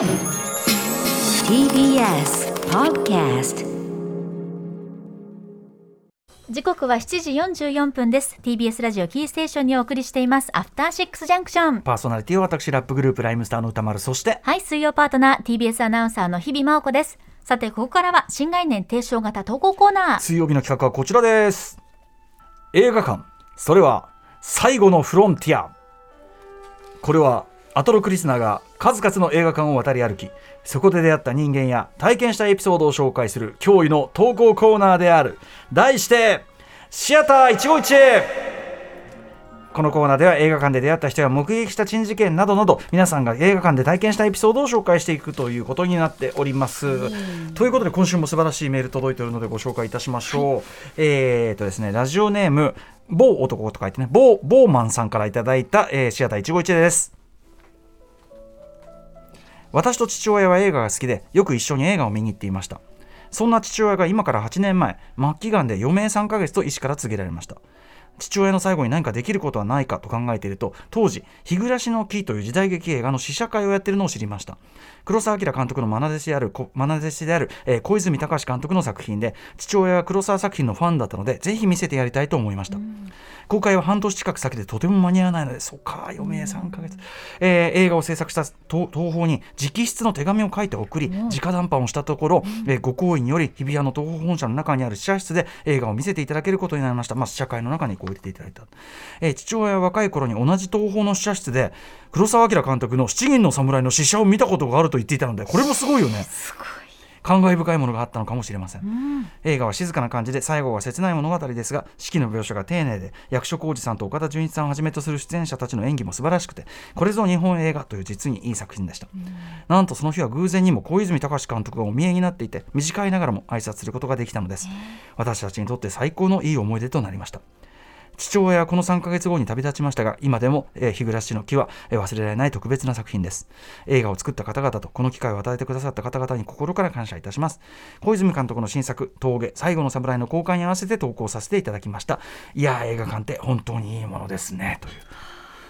TBS Podcast 時刻は7時44分です。TBS ラジオキーステーションにお送りしています。アフターシックスジャンクションパーソナリティは私ラップグループライムスターの歌丸そしてはい水曜パートナー TBS アナウンサーの日々真央子です。さてここからは新概念提唱型投稿コーナー。水曜日の企画はこちらです。映画館。それは最後のフロンティア。これはアトロクリスナーが数々の映画館を渡り歩きそこで出会った人間や体験したエピソードを紹介する驚異の投稿コーナーである題してシアター一期一会このコーナーでは映画館で出会った人や目撃した珍事件などなど皆さんが映画館で体験したエピソードを紹介していくということになっております。ということで今週も素晴らしいメール届いているのでご紹介いたしましょう。えーとですねラジオネーム某男と書いてね某某マンさんからいただいた、えーシアター一期一会です。私と父親は映画が好きでよく一緒に映画を見に行っていました。そんな父親が今から8年前末期がんで余命3ヶ月と医師から告げられました。父親の最後に何かできることはないかと考えていると当時「日暮らしの木」という時代劇映画の試写会をやっているのを知りました。黒澤明監督の愛弟子である弟子である、えー小泉隆監督の作品で父親は黒澤作品のファンだったのでぜひ見せてやりたいと思いました、公開は半年近く先でとても間に合わないのでそうか余命3ヶ月、えー映画を制作した東東宝に直筆の手紙を書いて送り直談判をしたところ、えーご好意により日比谷の東宝本社の中にある試写室で映画を見せていただけることになりました、まあ、試写会の中にこう入れていただいた、えー父親は若い頃に同じ東宝の試写室で黒澤明監督の「七人の侍」の試写を見たことがあると言っていたのでこれもすごいよね。感慨深いものがあったのかもしれません、映画は静かな感じで最後は切ない物語ですが四季の描写が丁寧で役所広司さんと岡田准一さんをはじめとする出演者たちの演技も素晴らしくてこれぞ日本映画という実にいい作品でした、なんとその日は偶然にも小泉隆監督がお見えになっていて短いながらも挨拶することができたのです、私たちにとって最高のいい思い出となりました父親はこの3ヶ月後に旅立ちましたが今でも、えー、日暮らしの木は、えー忘れられない特別な作品です。映画を作った方々とこの機会を与えてくださった方々に心から感謝いたします。小泉監督の新作「峠最後の侍」の公開に合わせて投稿させていただきました。いや映画館って本当にいいものですね。という。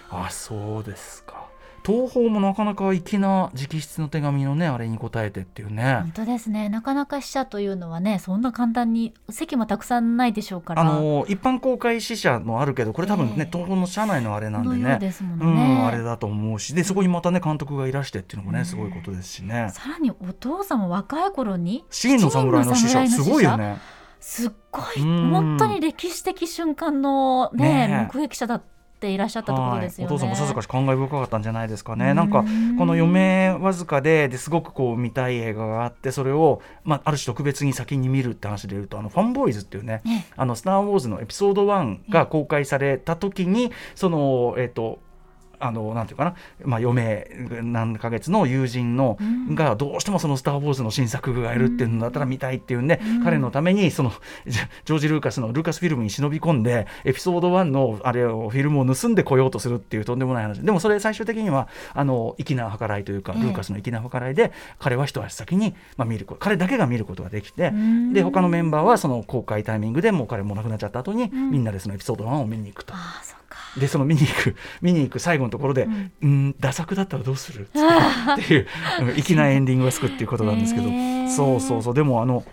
あそうですか。東宝もなかなか粋な直筆の手紙のねあれに答えてっていうね。本当ですね。なかなか死者というのはねそんな簡単に席もたくさんないでしょうから。あの一般公開試写もあるけどこれ多分ね、ええ。東宝の社内のあれなんでのよねうですもうんあれだと思うし。でそこにまたね監督がいらしてっていうのもねすごいことですしね。さらにお父さんも若い頃に七人の侍の死者すごいよね。すっごいうん。本当に歴史的瞬間のねねえ。目撃者だっていらっしゃったってことですよね。はい、お父さんもさぞかし感慨深かったんじゃないですかね。うんなんかこの余命わずかでですごくこう見たい映画があってそれを、まあ、ある種特別に先に見るって話でいうとあのファンボーイズっていうねね「あのスター・ウォーズ」のエピソード1が公開された時にそのえっ、とあのなんていうかな、まあ、余命何ヶ月の友人の、うん。がどうしてもその「スター・ウォーズ」の新作がやるっていうのだったら見たいっていうんで、うん。彼のためにそのジョージ・ルーカスのルーカスフィルムに忍び込んでエピソード1のあれをフィルムを盗んでこようとするっていうとんでもない話。でもそれ最終的にはあの粋な計らいというか、ええ。ルーカスの粋な計らいで彼は一足先に、まあ、見ること彼だけが見ることができて、うん。で他のメンバーはその公開タイミングでもう彼も亡くなっちゃった後に、ん。みんなでそのエピソード1を見に行くと。でその見に行く見に行く最後のところで、うん。うん、ダ作だったらどうする？っていううん粋なエンディングがつくっていうことなんですけど、そうそうそう。でもあの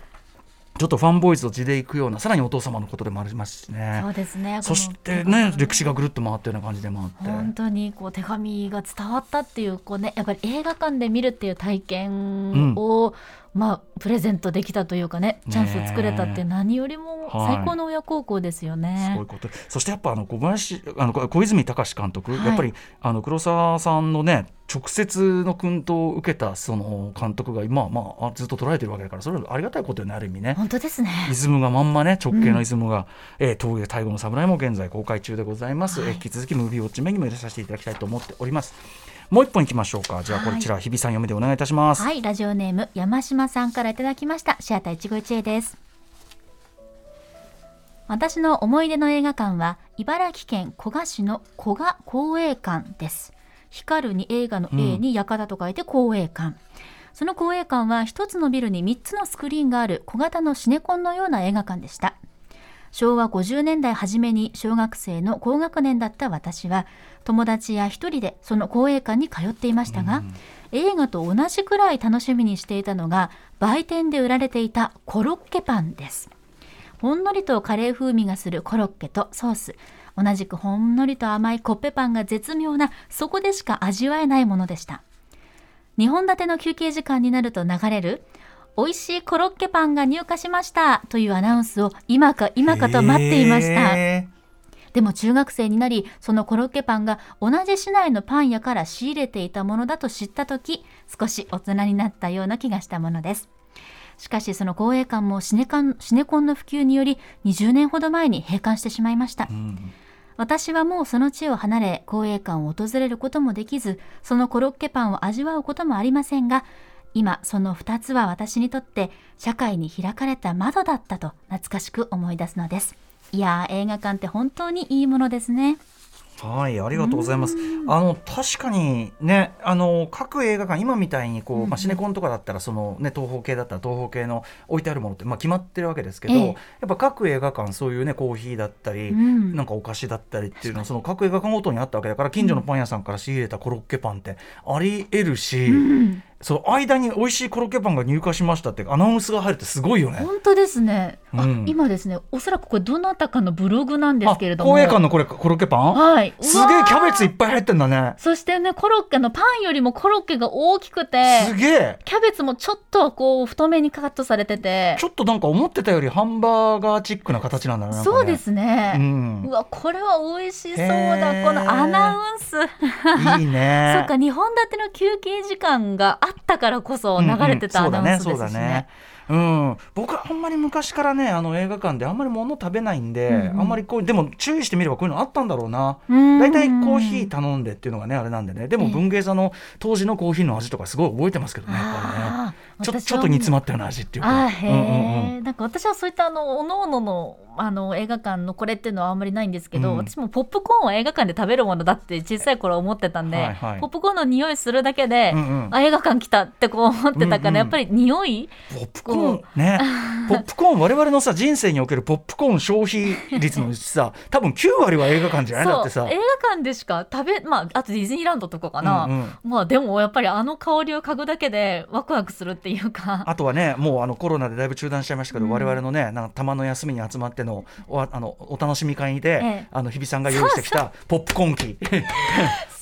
ちょっとファンボーイズと地で行くようなさらにお父様のことでもありますしね。そうですね。そしてね歴史がぐるっと回ったような感じでもあって。本当にこう手紙が伝わったっていうこうねやっぱり映画館で見るっていう体験を、まあプレゼントできたというかねチャンスを作れたって何よりもはい。最高の親孝行ですよそういねう。こと。そしてやっぱあの小林あの小泉隆監督、はい。やっぱりあの黒沢さんのね直接の薫陶を受けたその監督が今、まあ、ずっと捉えてるわけだからそれはありがたいことよねある意味ね。本当ですね。イズムがまんまね直系のイズムが、えー峠大河の侍も現在公開中でございます、はい。えー引き続きムービーウォッチメにも入れさせていただきたいと思っておりますもう一本いきましょうかじゃあこちら日比さん読みでお願いいたします、はい、ラジオネーム山島さんからいただきました。シアター一期一会です。私の思い出の映画館は茨城県古河市の古賀公営館です。光るに映画の A に館と書いて公営館。その公営館は一つのビルに3つのスクリーンがある小型のシネコンのような映画館でした。昭和50年代初めに小学生の高学年だった私は友達や一人でその公営館に通っていましたが、映画と同じくらい楽しみにしていたのが売店で売られていたコロッケパンです。ほんのりとカレー風味がするコロッケとソース。同じくほんのりと甘いコッペパンが絶妙なそこでしか味わえないものでした。2本立ての休憩時間になると流れる美味しいコロッケパンが入荷しました。というアナウンスを今か今かと待っていました。へでも中学生になりそのコロッケパンが同じ市内のパン屋から仕入れていたものだと知った時少し大人になったような気がしたものです。しかしその公営館もシネカンシネコンの普及により20年ほど前に閉館してしまいました、ーうん。私はもうその地を離れ公営館を訪れることもできずそのコロッケパンを味わうこともありませんが今その2つは私にとって社会に開かれた窓だったと懐かしく思い出すのです。いやー映画館って本当にいいものですね。はい、ありがとうございます。あの確かにね、あの各映画館今みたいにこう、まあシネコンとかだったらそのね東宝系だったら東宝系の置いてあるものってまあ決まってるわけですけど、ええ。やっぱ各映画館そういうねコーヒーだったり、うん。なんかお菓子だったりっていうのはその各映画館ごとにあったわけだから近所のパン屋さんから仕入れたコロッケパンってあり得るし、うんその間に美味しいコロッケパンが入荷しましたってアナウンスが入るってすごいよね。本当ですね、あうん。今ですねおそらくこれどなたかのブログなんですけれども。あ公営館のこれコロッケパン、はい。すげえキャベツいっぱい入ってんだね。そしてねコロッケのパンよりもコロッケが大きくてすげえ。キャベツもちょっとこう太めにカットされてて。ちょっとなんか思ってたよりハンバーガーチックな形なんだね。そうですね、うん。うわこれは美味しそうへだ。ーこのアナウンス。いいね。そっか2本立ての休憩時間があったからこそ流れてたアナウンスですしね,、うんうんそうだね。そうだねうん、僕はあんまり昔からねあの映画館であんまり物食べないんで、うんうん。あんまりこうでも注意してみればこういうのあったんだろうな。うん大体コーヒー頼んでっていうのがねあれなんでね。でもええ文芸座の当時のコーヒーの味とかすごい覚えてますけどねやっぱりねちょちょっと煮詰まったような味っていうか。あーへえ、うんうん。うんなんか私はそういったあのおのおののあの映画館のこれっていうのはあんまりないんですけど、うん。私もポップコーンは映画館で食べるものだって小さい頃思ってたんで、はいはい。ポップコーンの匂いするだけで、うんうん。あ映画館来たってこう思ってたから、うんうんやっぱり匂い。ポップコーン。ね。ポップコーン我々のさ人生におけるポップコーン消費率のうちさ多分9割は映画館じゃないだってさ。映画館でしか食べまああとディズニーランドとかかな、うんうん。まあでもやっぱりあの香りを嗅ぐだけでワクワクするっていうか。あとはね、もうあのコロナでだいぶ中断しちゃいましたけど、うん。我々のね、なんかたまの休みに集まってのおあのお楽しみ会で、ええ。あの日比さんが用意してきたポップコーン機、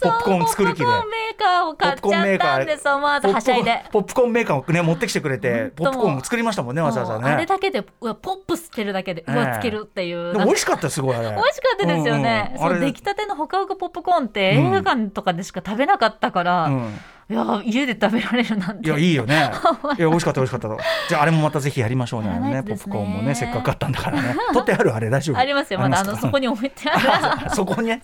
ポップコーン作る機で。ポップコーンメーカーを買っちゃったんです思わずはしゃいで。ポップコーンメーカーをね持ってきてくれて、ポップコーンを作りましたもんね、わざわざもうあれね。だけでうわポップつけるだけでうええ。わつけるっていう、でも美味しかったよすごいあれ。美味しかったですよね、うんうん。そう出来たてのほかほかポップコーンってうん。映画館とかでしか食べなかったから、うんいや家で食べられるなんていやいいよね。いや美味しかった美味しかった。じゃああれもまたぜひやりましょうね。ねポップコーンもねせっかく買ったんだからね。取ってあるあれ大丈夫。ありますよまだあのかそこに置いてあるそこに？ね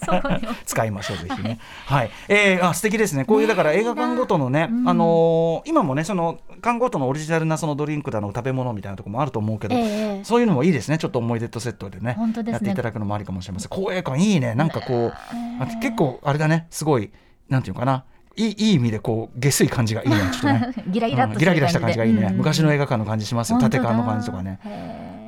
使いましょうぜひね。はい、えー、あ素敵ですね。こういうだから映画館ごとのね、うんあのー今もねその館ごとのオリジナルなそのドリンクだの食べ物みたいなところもあると思うけど、ええそういうのもいいですね。ちょっと思い出とセットでねねやっていただくのもありかもしれません。公営館いいね。なんかこう、あね結構あれだね。すごいなんていうのかな。いいいい意味でこう下水感じがいいね。ちょっとね。ギラギラうんギラギラした感じがいいね。昔の映画画館の感じしますよ。縦感の感じとかね。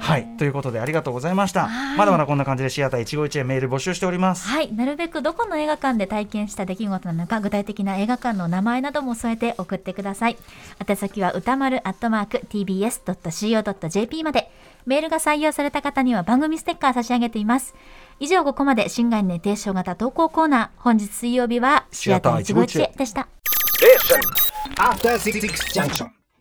はい、ということでありがとうございました。はい。まだまだこんな感じでシアター一期一会メール募集しております。はい、なるべくどこの映画館で体験した出来事なのか具体的な映画館の名前なども添えて送ってください。宛先は歌丸アットマーク tbs.co.jp まで。メールが採用された方には番組ステッカー差し上げています。以上ここまで新概念提唱型投稿コーナー。本日水曜日はシアター一期一会でした。After Six Junction.